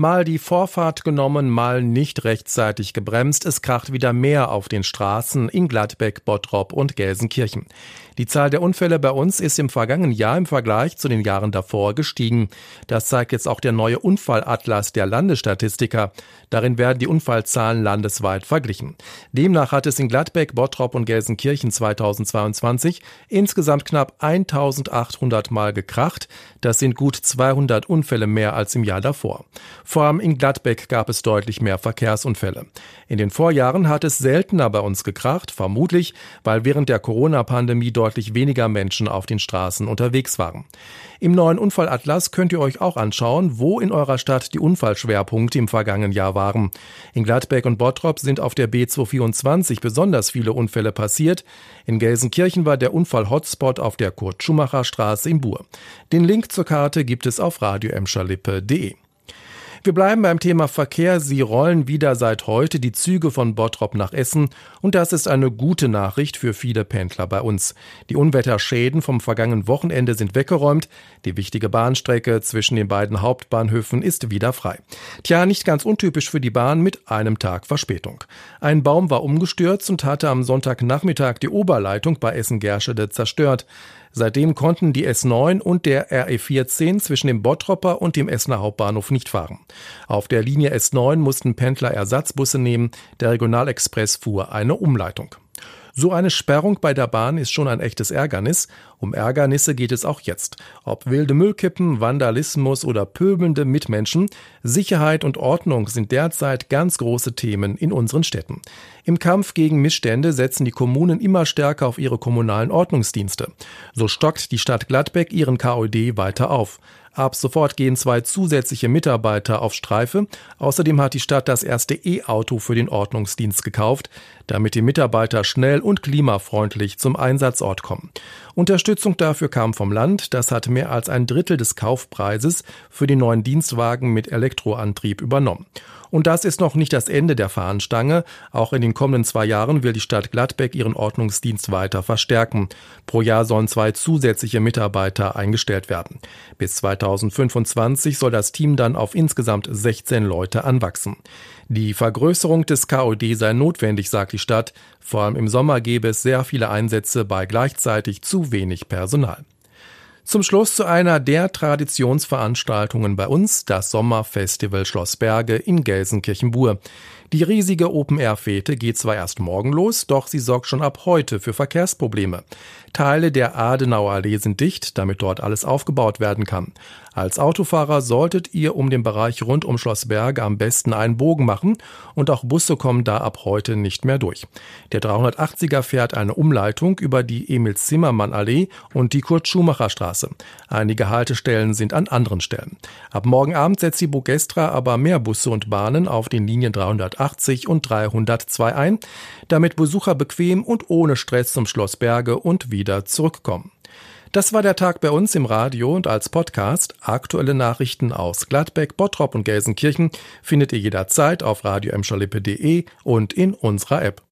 Mal die Vorfahrt genommen, mal nicht rechtzeitig gebremst. Es kracht wieder mehr auf den Straßen in Gladbeck, Bottrop und Gelsenkirchen. Die Zahl der Unfälle bei uns ist im vergangenen Jahr im Vergleich zu den Jahren davor gestiegen. Das zeigt jetzt auch der neue Unfallatlas der Landesstatistiker. Darin werden die Unfallzahlen landesweit verglichen. Demnach hat es in Gladbeck, Bottrop und Gelsenkirchen 2022 insgesamt knapp 1800 Mal gekracht. Das sind gut 200 Unfälle mehr als im Jahr davor. Vor allem in Gladbeck gab es deutlich mehr Verkehrsunfälle. In den Vorjahren hat es seltener bei uns gekracht, vermutlich, weil während der Corona-Pandemie deutlich weniger Menschen auf den Straßen unterwegs waren. Im neuen Unfallatlas könnt ihr euch auch anschauen, wo in eurer Stadt die Unfallschwerpunkte im vergangenen Jahr waren. In Gladbeck und Bottrop sind auf der B224 besonders viele Unfälle passiert. In Gelsenkirchen war der Unfall-Hotspot auf der Kurt-Schumacher-Straße in Buhr. Den Link zur Karte gibt es auf radioemscherlippe.de. Wir bleiben beim Thema Verkehr. Sie rollen wieder seit heute die Züge von Bottrop nach Essen und das ist eine gute Nachricht für viele Pendler bei uns. Die Unwetterschäden vom vergangenen Wochenende sind weggeräumt. Die wichtige Bahnstrecke zwischen den beiden Hauptbahnhöfen ist wieder frei. Tja, nicht ganz untypisch für die Bahn mit einem Tag Verspätung. Ein Baum war umgestürzt und hatte am Sonntagnachmittag die Oberleitung bei Essen-Gerschede zerstört. Seitdem konnten die S9 und der RE14 zwischen dem Bottropper und dem Essener Hauptbahnhof nicht fahren. Auf der Linie S9 mussten Pendler Ersatzbusse nehmen, der Regionalexpress fuhr eine Umleitung. So eine Sperrung bei der Bahn ist schon ein echtes Ärgernis. Um Ärgernisse geht es auch jetzt. Ob wilde Müllkippen, Vandalismus oder pöbelnde Mitmenschen, Sicherheit und Ordnung sind derzeit ganz große Themen in unseren Städten. Im Kampf gegen Missstände setzen die Kommunen immer stärker auf ihre kommunalen Ordnungsdienste. So stockt die Stadt Gladbeck ihren KOD weiter auf. Ab sofort gehen zwei zusätzliche Mitarbeiter auf Streife. Außerdem hat die Stadt das erste E-Auto für den Ordnungsdienst gekauft, damit die Mitarbeiter schnell und klimafreundlich zum Einsatzort kommen. Unterstützung dafür kam vom Land. Das hat mehr als ein Drittel des Kaufpreises für die neuen Dienstwagen mit Elektroantrieb übernommen. Und das ist noch nicht das Ende der Fahnenstange. Auch in den kommenden zwei Jahren will die Stadt Gladbeck ihren Ordnungsdienst weiter verstärken. Pro Jahr sollen zwei zusätzliche Mitarbeiter eingestellt werden. Bis 2025 soll das Team dann auf insgesamt 16 Leute anwachsen. Die Vergrößerung des KOD sei notwendig, sagt die Stadt. Vor allem im Sommer gäbe es sehr viele Einsätze bei gleichzeitig zu wenig Personal. Zum Schluss zu einer der Traditionsveranstaltungen bei uns, das Sommerfestival Schloss Berge in Gelsenkirchen-Bur. Die riesige Open-Air-Fete geht zwar erst morgen los, doch sie sorgt schon ab heute für Verkehrsprobleme. Teile der Adenauer Allee sind dicht, damit dort alles aufgebaut werden kann. Als Autofahrer solltet ihr um den Bereich rund um Schloss Berge am besten einen Bogen machen und auch Busse kommen da ab heute nicht mehr durch. Der 380er fährt eine Umleitung über die Emil-Zimmermann-Allee und die Kurt-Schumacher-Straße. Einige Haltestellen sind an anderen Stellen. Ab morgen Abend setzt die Bogestra aber mehr Busse und Bahnen auf den Linien 380 und 302 ein, damit Besucher bequem und ohne Stress zum Schloss Berge und wieder zurückkommen. Das war der Tag bei uns im Radio und als Podcast. Aktuelle Nachrichten aus Gladbeck, Bottrop und Gelsenkirchen findet ihr jederzeit auf radio und in unserer App.